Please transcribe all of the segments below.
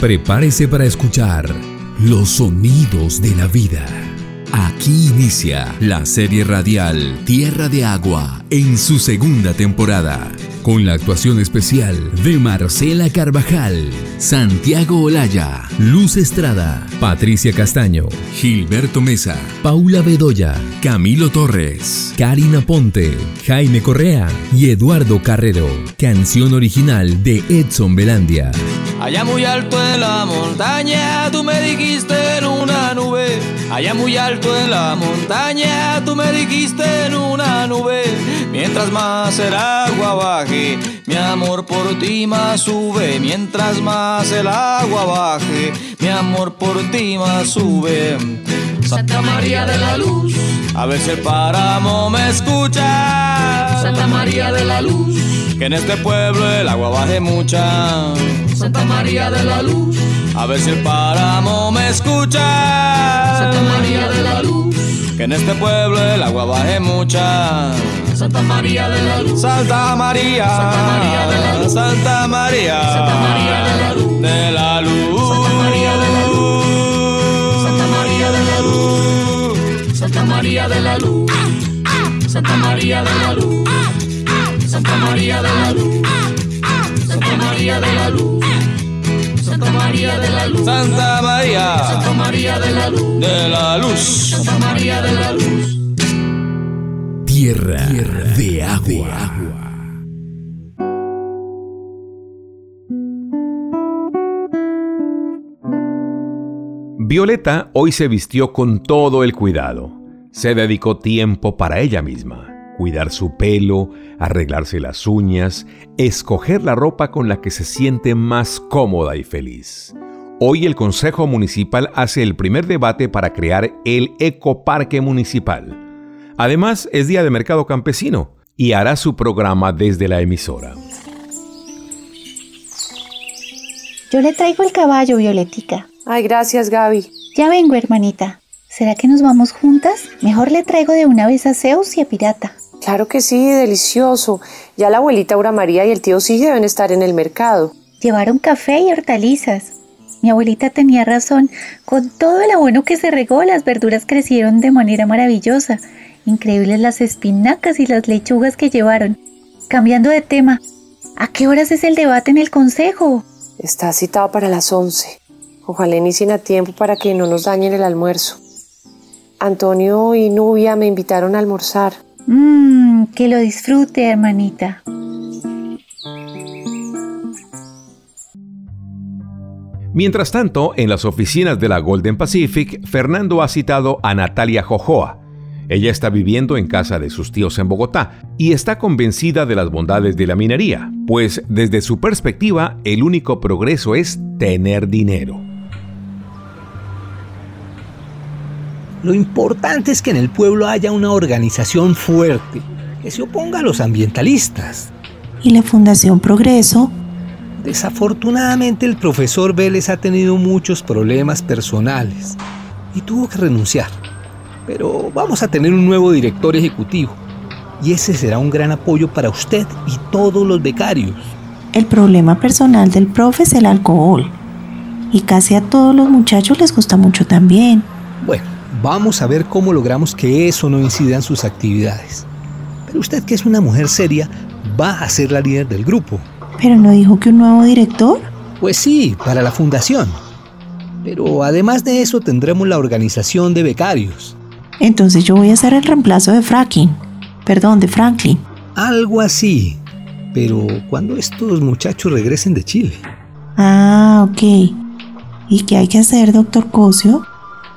Prepárese para escuchar los sonidos de la vida. Aquí inicia la serie radial Tierra de Agua en su segunda temporada, con la actuación especial de Marcela Carvajal, Santiago Olaya, Luz Estrada, Patricia Castaño, Gilberto Mesa, Paula Bedoya, Camilo Torres, Karina Ponte, Jaime Correa y Eduardo Carrero. Canción original de Edson Belandia. Allá muy alto en la montaña, tú me dijiste en una nube. Allá muy alto en la montaña, tú me dijiste en una. Mientras más el agua baje, mi amor por ti más sube. Mientras más el agua baje, mi amor por ti más sube. Santa María de la Luz, a ver si el páramo me escucha. Santa María de la Luz, que en este pueblo el agua baje mucha. Santa María de la Luz, a ver si el páramo me escucha. Santa María de la Luz, que en este pueblo el agua baje mucha. Santa María de la Luz, Santa María, Santa María de la Luz, Santa María, Santa María de la Luz, de la Luz, Santa María de la Luz, Santa María de la Luz, Santa María de la Luz, Santa María de la Luz, Santa María de la Luz. Santa María de la Luz. Santa María de la Luz. Santa María. Santa María de la Luz. De la Luz. Santa María de la Luz. Tierra, de agua. Violeta hoy se vistió con todo el cuidado. Se dedicó tiempo para ella misma cuidar su pelo, arreglarse las uñas, escoger la ropa con la que se siente más cómoda y feliz. Hoy el Consejo Municipal hace el primer debate para crear el Ecoparque Municipal. Además, es Día de Mercado Campesino y hará su programa desde la emisora. Yo le traigo el caballo, Violetica. Ay, gracias, Gaby. Ya vengo, hermanita. ¿Será que nos vamos juntas? Mejor le traigo de una vez a Zeus y a Pirata. Claro que sí, delicioso. Ya la abuelita Aura María y el tío sí deben estar en el mercado. Llevaron café y hortalizas. Mi abuelita tenía razón. Con todo el abono que se regó, las verduras crecieron de manera maravillosa. Increíbles las espinacas y las lechugas que llevaron. Cambiando de tema, ¿a qué horas es el debate en el consejo? Está citado para las 11. Ojalá inicien a tiempo para que no nos dañen el almuerzo. Antonio y Nubia me invitaron a almorzar. Mmm, que lo disfrute, hermanita. Mientras tanto, en las oficinas de la Golden Pacific, Fernando ha citado a Natalia Jojoa. Ella está viviendo en casa de sus tíos en Bogotá y está convencida de las bondades de la minería, pues desde su perspectiva el único progreso es tener dinero. Lo importante es que en el pueblo haya una organización fuerte que se oponga a los ambientalistas. ¿Y la Fundación Progreso? Desafortunadamente el profesor Vélez ha tenido muchos problemas personales y tuvo que renunciar. Pero vamos a tener un nuevo director ejecutivo y ese será un gran apoyo para usted y todos los becarios. El problema personal del profe es el alcohol y casi a todos los muchachos les gusta mucho también. Bueno, Vamos a ver cómo logramos que eso no incida en sus actividades. Pero usted, que es una mujer seria, va a ser la líder del grupo. ¿Pero no dijo que un nuevo director? Pues sí, para la fundación. Pero además de eso tendremos la organización de becarios. Entonces yo voy a hacer el reemplazo de Fracking. Perdón, de Franklin. Algo así. Pero cuando estos muchachos regresen de Chile. Ah, ok. ¿Y qué hay que hacer, doctor Cosio?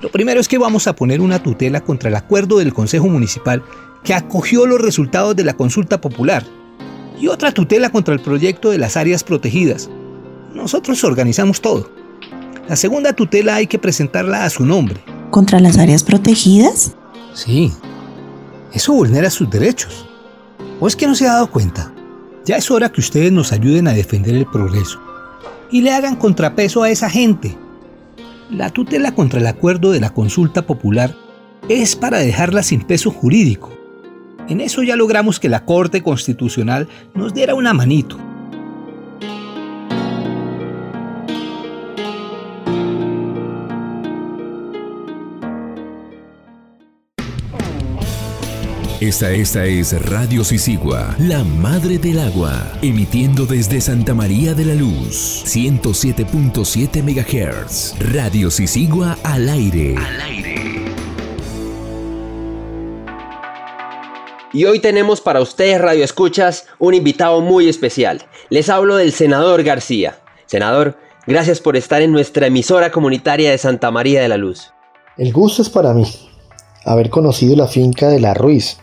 Lo primero es que vamos a poner una tutela contra el acuerdo del Consejo Municipal que acogió los resultados de la consulta popular y otra tutela contra el proyecto de las áreas protegidas. Nosotros organizamos todo. La segunda tutela hay que presentarla a su nombre. ¿Contra las áreas protegidas? Sí. Eso vulnera sus derechos. ¿O es que no se ha dado cuenta? Ya es hora que ustedes nos ayuden a defender el progreso y le hagan contrapeso a esa gente la tutela contra el acuerdo de la consulta popular es para dejarla sin peso jurídico. En eso ya logramos que la Corte Constitucional nos diera una manito. Esta, esta es Radio Sisigua, la madre del agua, emitiendo desde Santa María de la Luz, 107.7 MHz. Radio Sisigua al aire. Al aire. Y hoy tenemos para ustedes, Radio Escuchas, un invitado muy especial. Les hablo del senador García. Senador, gracias por estar en nuestra emisora comunitaria de Santa María de la Luz. El gusto es para mí haber conocido la finca de la Ruiz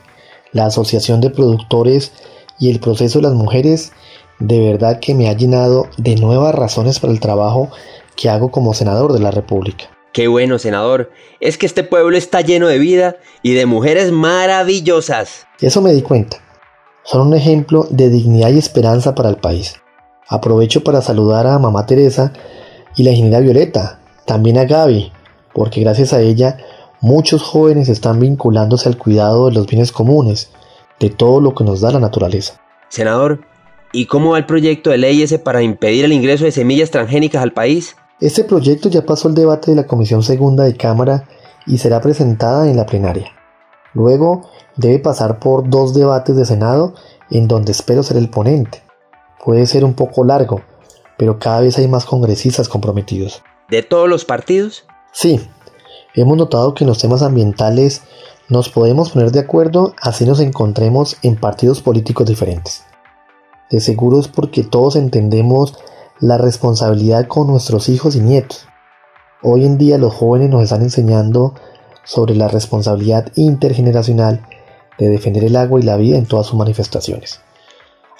la Asociación de Productores y el proceso de las mujeres, de verdad que me ha llenado de nuevas razones para el trabajo que hago como senador de la República. Qué bueno, senador. Es que este pueblo está lleno de vida y de mujeres maravillosas. Eso me di cuenta. Son un ejemplo de dignidad y esperanza para el país. Aprovecho para saludar a mamá Teresa y la ingeniera Violeta, también a Gaby, porque gracias a ella muchos jóvenes están vinculándose al cuidado de los bienes comunes, de todo lo que nos da la naturaleza. Senador, ¿y cómo va el proyecto de ley ese para impedir el ingreso de semillas transgénicas al país? Este proyecto ya pasó el debate de la Comisión Segunda de Cámara y será presentada en la plenaria. Luego debe pasar por dos debates de Senado en donde espero ser el ponente. Puede ser un poco largo, pero cada vez hay más congresistas comprometidos. ¿De todos los partidos? Sí, Hemos notado que en los temas ambientales nos podemos poner de acuerdo así nos encontremos en partidos políticos diferentes. De seguro es porque todos entendemos la responsabilidad con nuestros hijos y nietos. Hoy en día los jóvenes nos están enseñando sobre la responsabilidad intergeneracional de defender el agua y la vida en todas sus manifestaciones.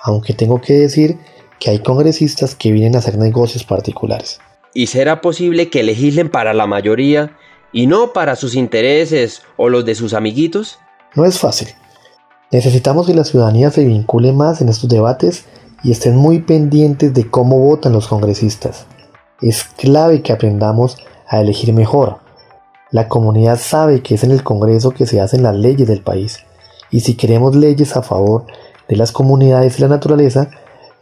Aunque tengo que decir que hay congresistas que vienen a hacer negocios particulares. ¿Y será posible que legislen para la mayoría y no para sus intereses o los de sus amiguitos? No es fácil. Necesitamos que la ciudadanía se vincule más en estos debates y estén muy pendientes de cómo votan los congresistas. Es clave que aprendamos a elegir mejor. La comunidad sabe que es en el Congreso que se hacen las leyes del país. Y si queremos leyes a favor de las comunidades y la naturaleza,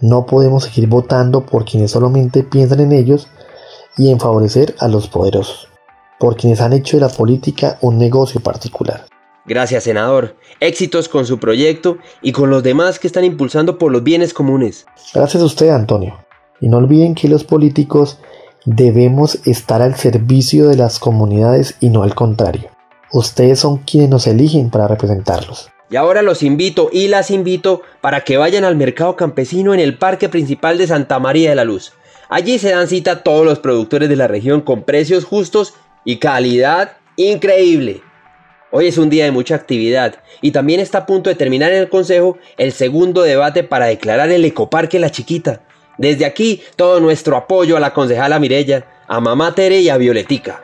no podemos seguir votando por quienes solamente piensan en ellos y en favorecer a los poderosos por quienes han hecho de la política un negocio particular. Gracias, senador. Éxitos con su proyecto y con los demás que están impulsando por los bienes comunes. Gracias a usted, Antonio. Y no olviden que los políticos debemos estar al servicio de las comunidades y no al contrario. Ustedes son quienes nos eligen para representarlos. Y ahora los invito y las invito para que vayan al mercado campesino en el Parque Principal de Santa María de la Luz. Allí se dan cita todos los productores de la región con precios justos y calidad increíble. Hoy es un día de mucha actividad y también está a punto de terminar en el Consejo el segundo debate para declarar el ecoparque La Chiquita. Desde aquí, todo nuestro apoyo a la concejala Mirella, a Mamá Tere y a Violetica.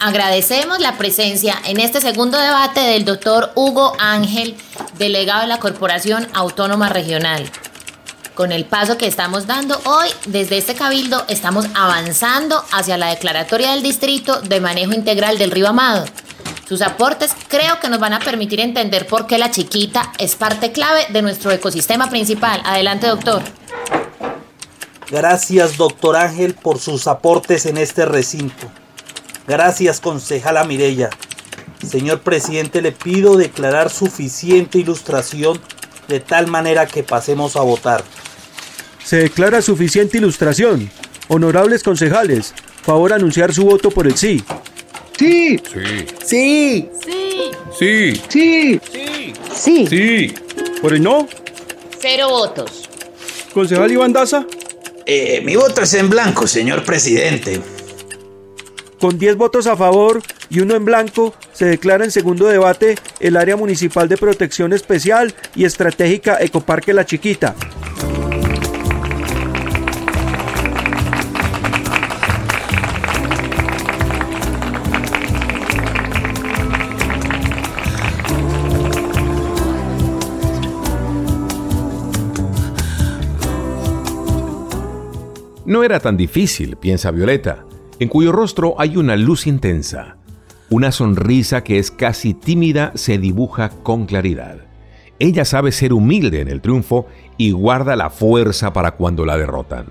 Agradecemos la presencia en este segundo debate del doctor Hugo Ángel, delegado de la Corporación Autónoma Regional con el paso que estamos dando hoy, desde este cabildo estamos avanzando hacia la declaratoria del distrito de manejo integral del río Amado. Sus aportes creo que nos van a permitir entender por qué la chiquita es parte clave de nuestro ecosistema principal. Adelante, doctor. Gracias, doctor Ángel, por sus aportes en este recinto. Gracias, concejala Mirella. Señor presidente, le pido declarar suficiente ilustración de tal manera que pasemos a votar. Se declara suficiente ilustración. Honorables concejales, favor anunciar su voto por el sí. Sí. Sí. Sí. Sí. Sí. Sí. Sí. Sí. ¿Por el no? Cero votos. Concejal Iván Daza. Eh, mi voto es en blanco, señor presidente. Con 10 votos a favor y uno en blanco, se declara en segundo debate el área municipal de protección especial y estratégica Ecoparque La Chiquita. No era tan difícil, piensa Violeta, en cuyo rostro hay una luz intensa. Una sonrisa que es casi tímida se dibuja con claridad. Ella sabe ser humilde en el triunfo y guarda la fuerza para cuando la derrotan.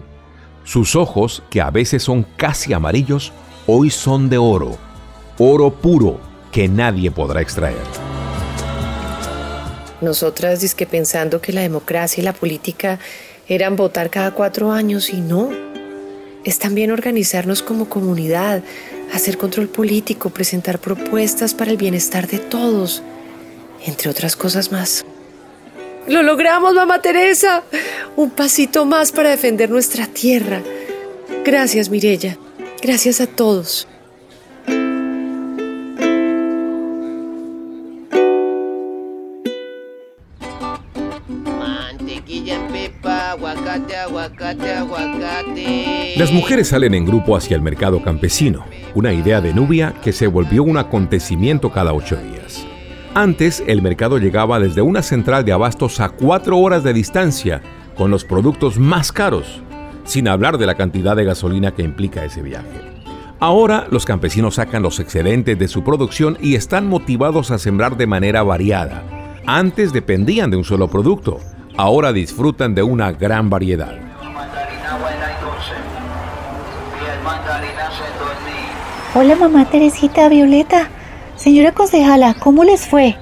Sus ojos, que a veces son casi amarillos, hoy son de oro. oro puro que nadie podrá extraer. Nosotras que pensando que la democracia y la política eran votar cada cuatro años y no. Es también organizarnos como comunidad, hacer control político, presentar propuestas para el bienestar de todos, entre otras cosas más. Lo logramos, mamá Teresa. Un pasito más para defender nuestra tierra. Gracias, Mirella. Gracias a todos. Las mujeres salen en grupo hacia el mercado campesino, una idea de Nubia que se volvió un acontecimiento cada ocho días. Antes, el mercado llegaba desde una central de abastos a cuatro horas de distancia, con los productos más caros, sin hablar de la cantidad de gasolina que implica ese viaje. Ahora los campesinos sacan los excedentes de su producción y están motivados a sembrar de manera variada. Antes dependían de un solo producto, ahora disfrutan de una gran variedad. Hola mamá Teresita Violeta. Señora concejala, ¿cómo les fue?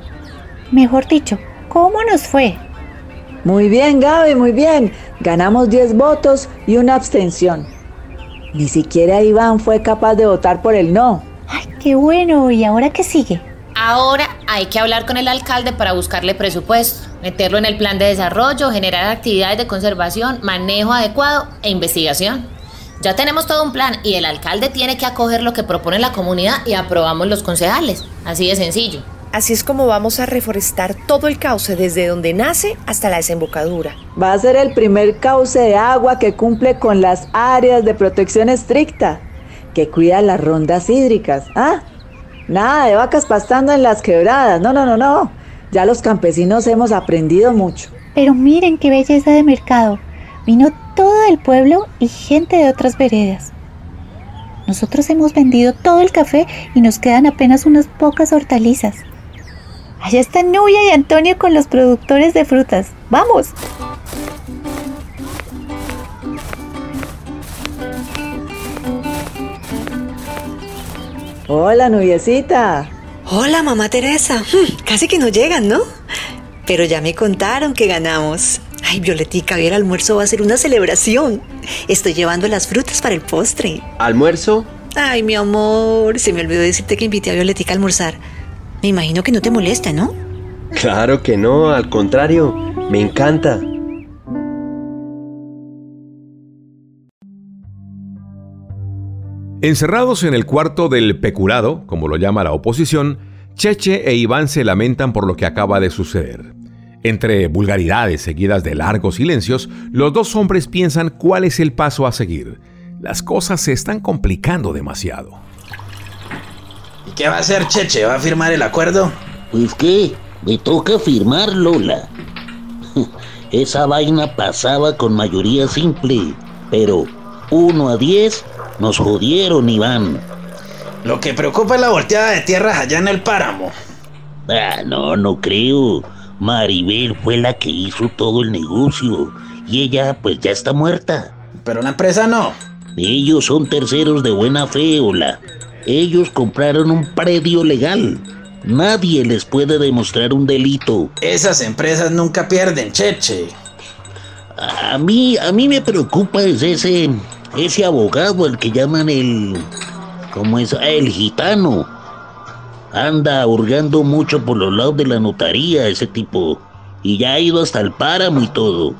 Mejor dicho, ¿cómo nos fue? Muy bien, Gaby, muy bien. Ganamos 10 votos y una abstención. Ni siquiera Iván fue capaz de votar por el no. Ay, qué bueno. ¿Y ahora qué sigue? Ahora hay que hablar con el alcalde para buscarle presupuesto, meterlo en el plan de desarrollo, generar actividades de conservación, manejo adecuado e investigación. Ya tenemos todo un plan y el alcalde tiene que acoger lo que propone la comunidad y aprobamos los concejales. Así de sencillo. Así es como vamos a reforestar todo el cauce desde donde nace hasta la desembocadura. Va a ser el primer cauce de agua que cumple con las áreas de protección estricta, que cuida las rondas hídricas. ¿Ah? Nada de vacas pastando en las quebradas. No, no, no, no. Ya los campesinos hemos aprendido mucho. Pero miren qué belleza de mercado. Vino todo el pueblo y gente de otras veredas. Nosotros hemos vendido todo el café y nos quedan apenas unas pocas hortalizas. Allá están Nubia y Antonio con los productores de frutas. ¡Vamos! Hola, Nubiecita. Hola, mamá Teresa. Hmm, casi que no llegan, ¿no? Pero ya me contaron que ganamos. Ay, Violetica, hoy el almuerzo va a ser una celebración. Estoy llevando las frutas para el postre. ¿Almuerzo? Ay, mi amor, se me olvidó decirte que invité a Violetica a almorzar. Me imagino que no te molesta, ¿no? Claro que no, al contrario, me encanta. Encerrados en el cuarto del peculado, como lo llama la oposición, Cheche e Iván se lamentan por lo que acaba de suceder. Entre vulgaridades seguidas de largos silencios, los dos hombres piensan cuál es el paso a seguir. Las cosas se están complicando demasiado. ¿Y qué va a hacer Cheche? ¿Va a firmar el acuerdo? Pues qué, me toca firmar, Lola. Esa vaina pasaba con mayoría simple, pero uno a diez nos jodieron, Iván. Lo que preocupa es la volteada de tierras allá en el páramo. Ah, no, no creo. Maribel fue la que hizo todo el negocio y ella pues ya está muerta. Pero la empresa no. Ellos son terceros de buena fe, Ola. Ellos compraron un predio legal. Nadie les puede demostrar un delito. Esas empresas nunca pierden, Cheche. A mí, a mí me preocupa ese, ese abogado al que llaman el, ¿cómo es? Ah, el gitano. Anda hurgando mucho por los lados de la notaría ese tipo. Y ya ha ido hasta el páramo y todo.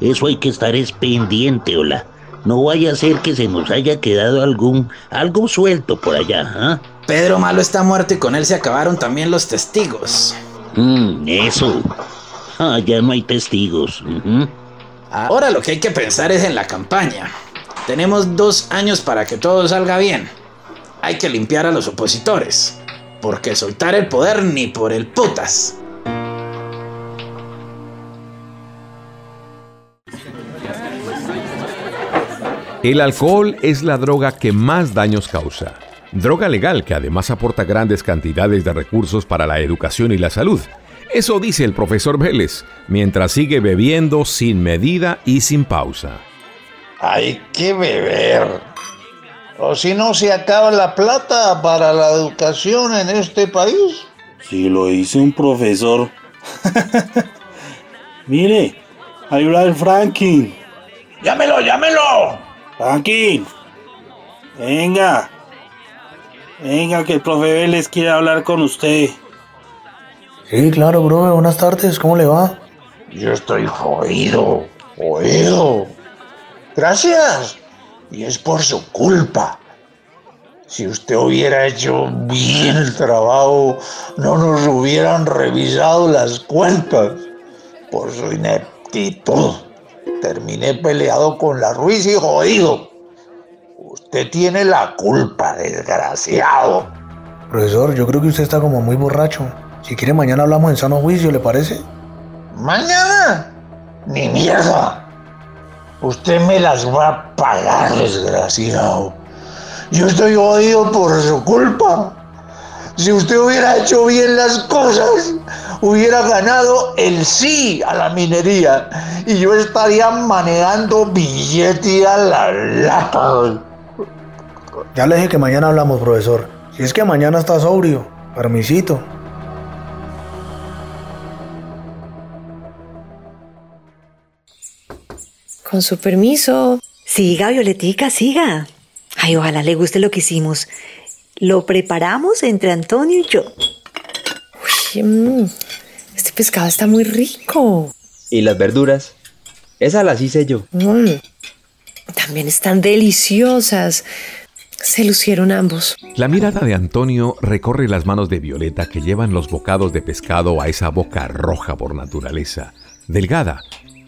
Eso hay que estar es pendiente, hola. No vaya a ser que se nos haya quedado algún algo suelto por allá, ¿ah? Pedro Malo está muerto y con él se acabaron también los testigos. Mm, eso. Ah, ya no hay testigos. Ahora lo que hay que pensar es en la campaña. Tenemos dos años para que todo salga bien. Hay que limpiar a los opositores. Porque soltar el poder ni por el putas. El alcohol es la droga que más daños causa. Droga legal que además aporta grandes cantidades de recursos para la educación y la salud. Eso dice el profesor Vélez, mientras sigue bebiendo sin medida y sin pausa. Hay que beber. o si no se acaba la plata para la educación en este país. Si lo dice un profesor. Mire, ahí va el Franklin. ¡Llámelo, llámelo! Franklin. Venga. Venga, que el profe Vélez quiere hablar con usted. Sí, claro, bro. Buenas tardes. ¿Cómo le va? Yo estoy jodido, jodido. Gracias. Y es por su culpa. Si usted hubiera hecho bien el trabajo, no nos hubieran revisado las cuentas. Por su ineptitud, terminé peleado con la Ruiz y jodido. Usted tiene la culpa, desgraciado. Profesor, yo creo que usted está como muy borracho. Si quiere, mañana hablamos en sano juicio, ¿le parece? ¿Mañana? Ni mierda. Usted me las va a pagar, desgraciado. Yo estoy jodido por su culpa. Si usted hubiera hecho bien las cosas, hubiera ganado el sí a la minería y yo estaría manejando billete a la lata. Ya le dije que mañana hablamos, profesor. Si es que mañana está sobrio, permisito. Con su permiso. Siga, Violetica, siga. Ay, ojalá le guste lo que hicimos. Lo preparamos entre Antonio y yo. Uy, mm, este pescado está muy rico. ¿Y las verduras? Esas las hice yo. Mm, también están deliciosas. Se lucieron ambos. La mirada de Antonio recorre las manos de Violeta que llevan los bocados de pescado a esa boca roja por naturaleza, delgada,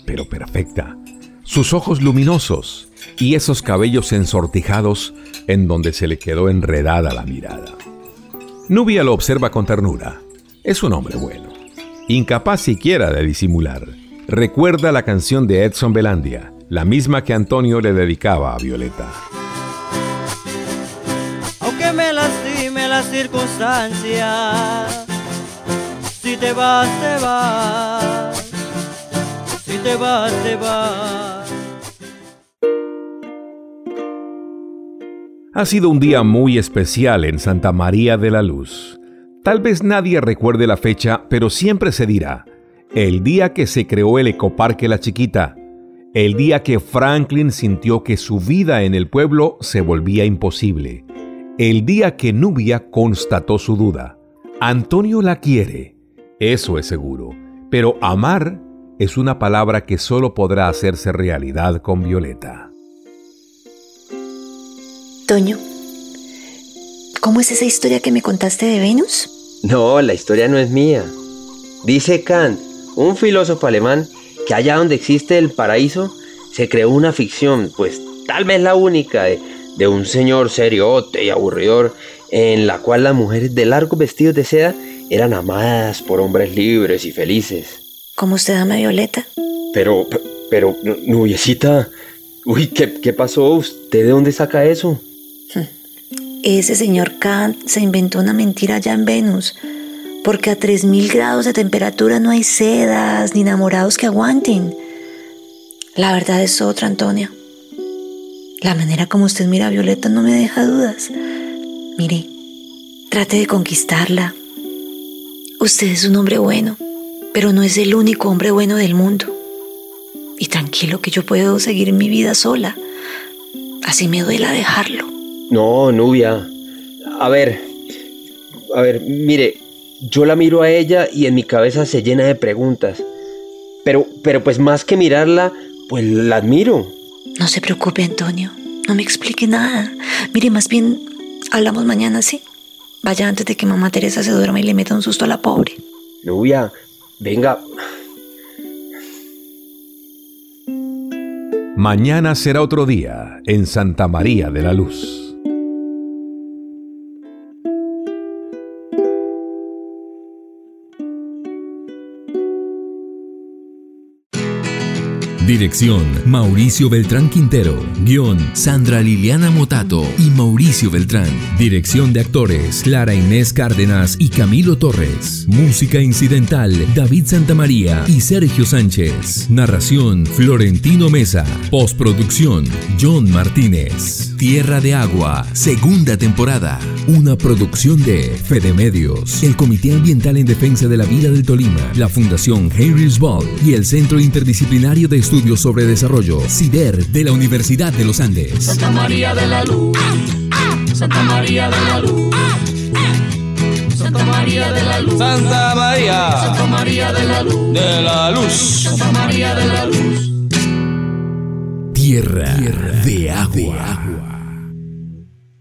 pero perfecta. Sus ojos luminosos, y esos cabellos ensortijados en donde se le quedó enredada la mirada. Nubia lo observa con ternura. Es un hombre bueno, incapaz siquiera de disimular. Recuerda la canción de Edson Belandia, la misma que Antonio le dedicaba a Violeta. Aunque me lastime las circunstancias, si te vas, te vas, te vas, te vas. Ha sido un día muy especial en Santa María de la Luz. Tal vez nadie recuerde la fecha, pero siempre se dirá, el día que se creó el Ecoparque La Chiquita, el día que Franklin sintió que su vida en el pueblo se volvía imposible, el día que Nubia constató su duda. Antonio la quiere, eso es seguro, pero amar es una palabra que solo podrá hacerse realidad con Violeta. Toño, ¿cómo es esa historia que me contaste de Venus? No, la historia no es mía. Dice Kant, un filósofo alemán, que allá donde existe el paraíso se creó una ficción, pues tal vez la única, de, de un señor seriote y aburridor, en la cual las mujeres de largos vestidos de seda eran amadas por hombres libres y felices. ¿Cómo usted ama Violeta? Pero, pero, nubiecita, uy, ¿qué, ¿qué pasó? ¿Usted de dónde saca eso? Ese señor Kant se inventó una mentira allá en Venus, porque a 3000 grados de temperatura no hay sedas ni enamorados que aguanten. La verdad es otra, Antonia. La manera como usted mira a Violeta no me deja dudas. Mire, trate de conquistarla. Usted es un hombre bueno, pero no es el único hombre bueno del mundo. Y tranquilo que yo puedo seguir mi vida sola. Así me duela dejarlo. No, Nubia. A ver, a ver, mire, yo la miro a ella y en mi cabeza se llena de preguntas. Pero, pero pues más que mirarla, pues la admiro. No se preocupe, Antonio. No me explique nada. Mire, más bien, hablamos mañana, ¿sí? Vaya antes de que mamá Teresa se duerma y le meta un susto a la pobre. Nubia, venga. Mañana será otro día en Santa María de la Luz. Dirección Mauricio Beltrán Quintero. Guión Sandra Liliana Motato y Mauricio Beltrán. Dirección de actores Clara Inés Cárdenas y Camilo Torres. Música incidental David Santamaría y Sergio Sánchez. Narración Florentino Mesa. Postproducción John Martínez. Tierra de Agua, segunda temporada. Una producción de Fede Medios, el Comité Ambiental en Defensa de la Vida del Tolima, la Fundación Henry's Ball y el Centro Interdisciplinario de Estudios sobre Desarrollo, CIDER, de la Universidad de los Andes. Santa María de la Luz. Santa María de la Luz. Santa María de la Luz. Santa María. Santa María de la Luz. De la Luz. Santa María de la Luz. Tierra, de agua.